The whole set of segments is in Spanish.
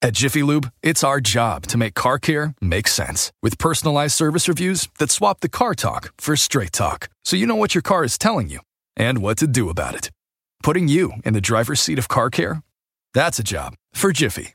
At Jiffy Lube, it's our job to make car care make sense with personalized service reviews that swap the car talk for straight talk so you know what your car is telling you and what to do about it. Putting you in the driver's seat of car care? That's a job for Jiffy.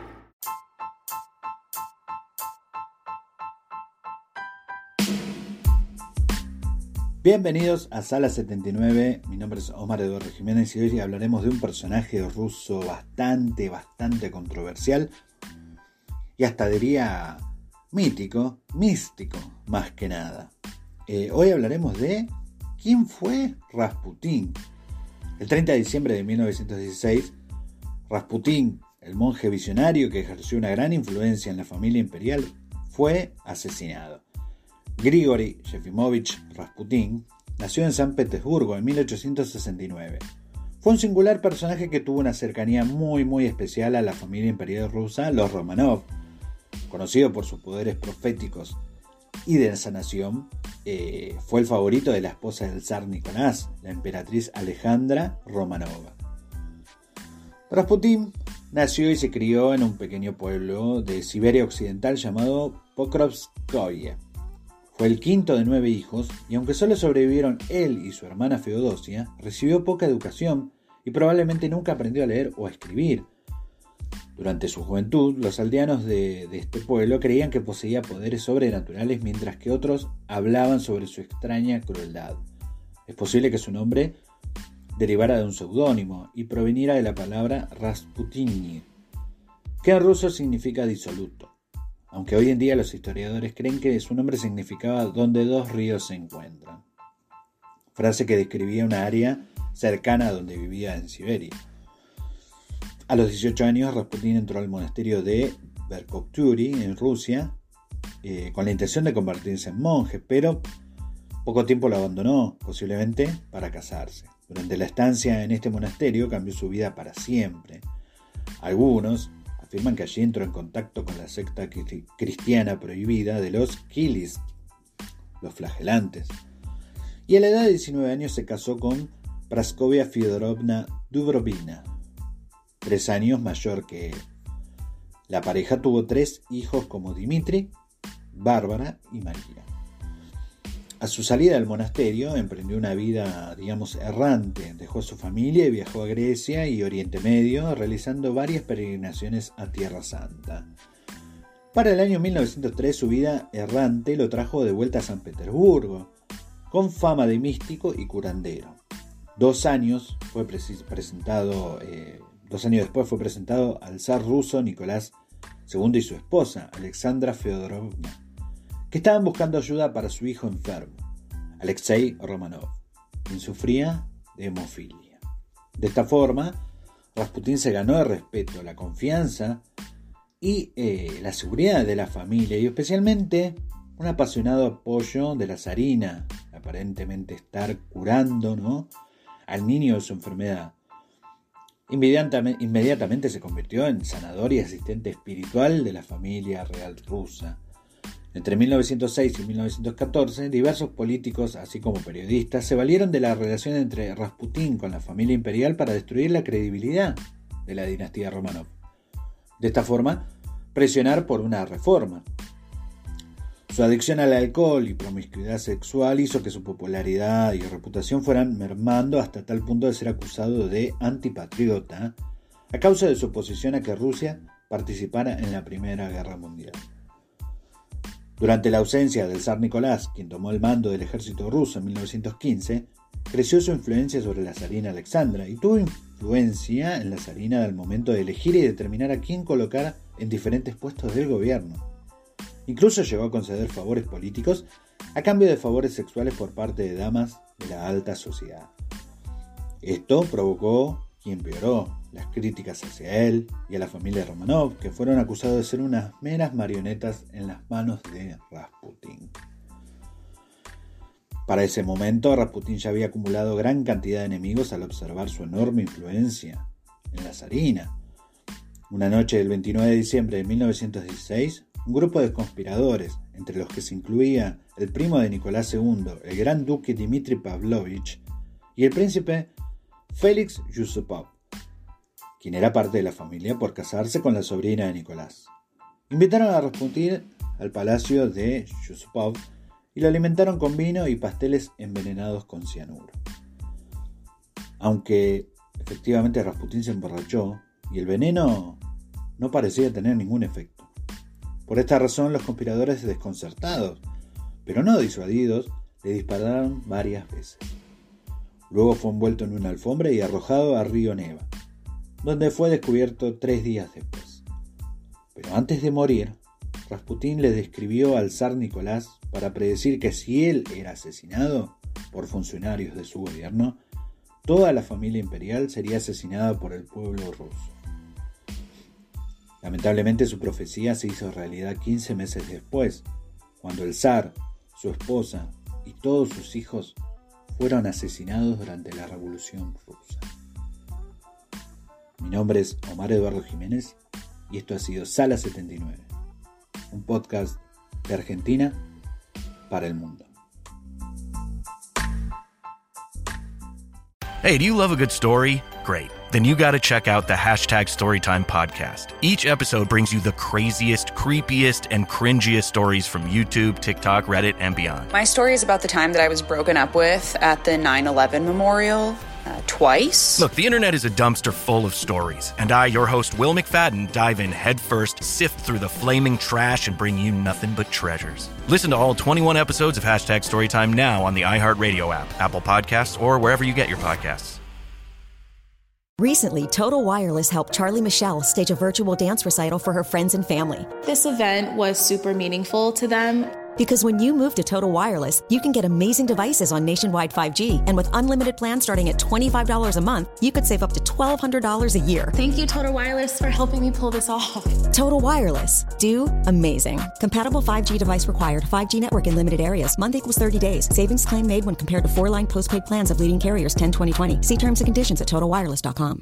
Bienvenidos a Sala 79, mi nombre es Omar Eduardo Jiménez y hoy hablaremos de un personaje ruso bastante, bastante controversial y hasta diría mítico, místico más que nada. Eh, hoy hablaremos de quién fue Rasputín. El 30 de diciembre de 1916, Rasputín, el monje visionario que ejerció una gran influencia en la familia imperial, fue asesinado. Grigory Yefimovich Rasputin nació en San Petersburgo en 1869. Fue un singular personaje que tuvo una cercanía muy muy especial a la familia imperial rusa, los Romanov. Conocido por sus poderes proféticos y de sanación, eh, fue el favorito de la esposa del zar Nicolás, la emperatriz Alejandra Romanova. Rasputin nació y se crió en un pequeño pueblo de Siberia Occidental llamado Pokrovskoye. Fue el quinto de nueve hijos y aunque solo sobrevivieron él y su hermana Feodosia, recibió poca educación y probablemente nunca aprendió a leer o a escribir. Durante su juventud, los aldeanos de, este pueblo creían que poseía poderes sobrenaturales mientras que otros hablaban sobre su extraña crueldad. Es posible que su nombre derivara de un seudónimo y proveniera de la palabra Rasputini, que en ruso significa disoluto aunque hoy en día los historiadores creen que su nombre significaba donde dos ríos se encuentran. Frase que describía una área cercana a donde vivía en Siberia. A los 18 años, Rasputin entró al monasterio de Berkokturi, en Rusia, eh, con la intención de convertirse en monje, pero poco tiempo lo abandonó, posiblemente para casarse. Durante la estancia en este monasterio cambió su vida para siempre. Algunos, afirman que allí entró en contacto con la secta cristiana prohibida de los Kilis, los flagelantes, y a la edad de 19 años se casó con Praskovia Fyodorovna Dubrovina, tres años mayor que él. La pareja tuvo tres hijos como Dimitri, Bárbara y María. A su salida del monasterio emprendió una vida, digamos, errante. Dejó su familia y viajó a Grecia y Oriente Medio, realizando varias peregrinaciones a Tierra Santa. Para el año 1903 su vida errante lo trajo de vuelta a San Petersburgo, con fama de místico y curandero. Dos años, fue presentado, eh, dos años después fue presentado al zar ruso Nicolás II y su esposa, Alexandra Feodorovna que estaban buscando ayuda para su hijo enfermo, Alexei Romanov, quien sufría de hemofilia. De esta forma, Rasputin se ganó el respeto, la confianza y eh, la seguridad de la familia y especialmente un apasionado apoyo de la zarina, aparentemente estar curando al niño de su enfermedad. Inmediatamente se convirtió en sanador y asistente espiritual de la familia real rusa. Entre 1906 y 1914, diversos políticos, así como periodistas, se valieron de la relación entre Rasputín con la familia imperial para destruir la credibilidad de la dinastía Romanov. De esta forma, presionar por una reforma. Su adicción al alcohol y promiscuidad sexual hizo que su popularidad y reputación fueran mermando hasta tal punto de ser acusado de antipatriota, a causa de su oposición a que Rusia participara en la Primera Guerra Mundial. Durante la ausencia del zar Nicolás, quien tomó el mando del ejército ruso en 1915, creció su influencia sobre la zarina Alexandra y tuvo influencia en la zarina al momento de elegir y determinar a quién colocar en diferentes puestos del gobierno. Incluso llegó a conceder favores políticos a cambio de favores sexuales por parte de damas de la alta sociedad. Esto provocó y empeoró las críticas hacia él y a la familia Romanov, que fueron acusados de ser unas meras marionetas en las manos de Rasputin. Para ese momento, Rasputin ya había acumulado gran cantidad de enemigos al observar su enorme influencia en la zarina. Una noche del 29 de diciembre de 1916, un grupo de conspiradores, entre los que se incluía el primo de Nicolás II, el gran duque Dmitri Pavlovich, y el príncipe Félix Yusupov, quien era parte de la familia por casarse con la sobrina de Nicolás. Invitaron a Rasputin al palacio de Yusupov y lo alimentaron con vino y pasteles envenenados con cianuro. Aunque efectivamente Rasputin se emborrachó y el veneno no parecía tener ningún efecto. Por esta razón los conspiradores desconcertados, pero no disuadidos, le dispararon varias veces. Luego fue envuelto en una alfombra y arrojado a Río Neva, donde fue descubierto tres días después. Pero antes de morir, Rasputín le describió al zar Nicolás para predecir que si él era asesinado por funcionarios de su gobierno, toda la familia imperial sería asesinada por el pueblo ruso. Lamentablemente su profecía se hizo realidad 15 meses después, cuando el zar, su esposa y todos sus hijos fueron asesinados durante la Revolución Rusa. Mi nombre es Omar Eduardo Jiménez y esto ha sido Sala 79, un podcast de Argentina para el mundo. Hey, do you love a good story? Great. Then you got to check out the hashtag Storytime podcast. Each episode brings you the craziest, creepiest, and cringiest stories from YouTube, TikTok, Reddit, and beyond. My story is about the time that I was broken up with at the 9 11 memorial uh, twice. Look, the internet is a dumpster full of stories, and I, your host, Will McFadden, dive in headfirst, sift through the flaming trash, and bring you nothing but treasures. Listen to all 21 episodes of Hashtag Storytime now on the iHeartRadio app, Apple Podcasts, or wherever you get your podcasts. Recently, Total Wireless helped Charlie Michelle stage a virtual dance recital for her friends and family. This event was super meaningful to them. Because when you move to Total Wireless, you can get amazing devices on nationwide 5G, and with unlimited plans starting at $25 a month, you could save up to $1,200 a year. Thank you, Total Wireless, for helping me pull this off. Total Wireless. Do amazing. Compatible 5G device required. 5G network in limited areas. Month equals 30 days. Savings claim made when compared to four line postpaid plans of leading carriers 10 2020. See terms and conditions at totalwireless.com.